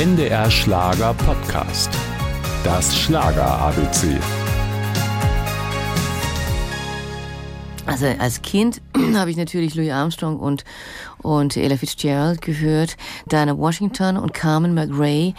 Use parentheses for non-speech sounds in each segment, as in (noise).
NDR Schlager Podcast. Das Schlager ABC. Also als Kind (clears throat) habe ich natürlich Louis Armstrong und, und Ella Fitzgerald gehört, Diana Washington und Carmen McRae.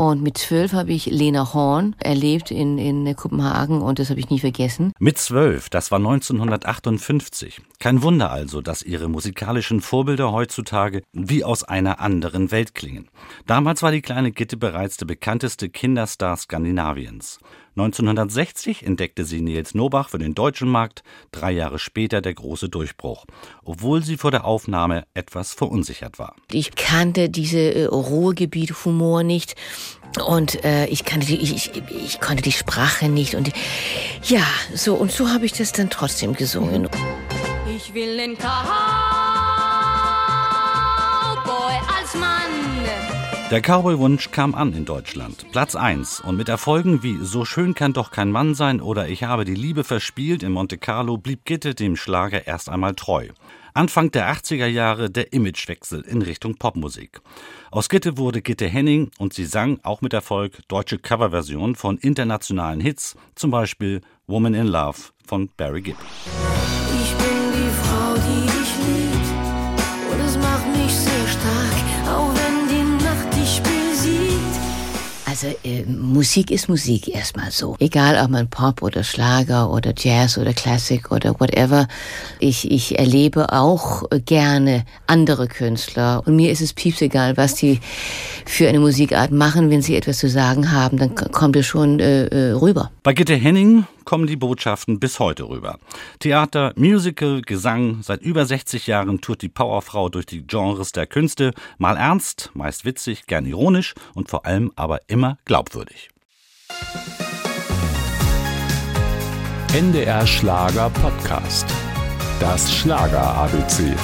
Und mit zwölf habe ich Lena Horn erlebt in, in Kopenhagen und das habe ich nie vergessen. Mit zwölf, das war 1958. Kein Wunder also, dass ihre musikalischen Vorbilder heutzutage wie aus einer anderen Welt klingen. Damals war die kleine Gitte bereits der bekannteste Kinderstar Skandinaviens. 1960 entdeckte sie Nils Nobach für den deutschen Markt, drei Jahre später der große Durchbruch, obwohl sie vor der Aufnahme etwas verunsichert war. Ich kannte diese äh, Ruhrgebiet-Humor nicht und äh, ich, kannte die, ich, ich, ich konnte die Sprache nicht und ja, so und so habe ich das dann trotzdem gesungen. Ich will den Cowboy Der Cowboy-Wunsch kam an in Deutschland. Platz 1 und mit Erfolgen wie So schön kann doch kein Mann sein oder Ich habe die Liebe verspielt in Monte Carlo blieb Gitte dem Schlager erst einmal treu. Anfang der 80er Jahre der Imagewechsel in Richtung Popmusik. Aus Gitte wurde Gitte Henning und sie sang auch mit Erfolg deutsche Coverversionen von internationalen Hits, zum Beispiel Woman in Love von Barry Gibb. Musik ist Musik erstmal so. Egal ob man Pop oder Schlager oder Jazz oder Classic oder whatever. Ich, ich erlebe auch gerne andere Künstler. Und mir ist es pieps egal, was die für eine Musikart machen. Wenn sie etwas zu sagen haben, dann kommt es schon äh, äh, rüber. Bei Gitte Henning kommen die Botschaften bis heute rüber. Theater, Musical, Gesang, seit über 60 Jahren tourt die Powerfrau durch die Genres der Künste, mal ernst, meist witzig, gern ironisch und vor allem aber immer glaubwürdig. NDR Schlager Podcast. Das Schlager ABC.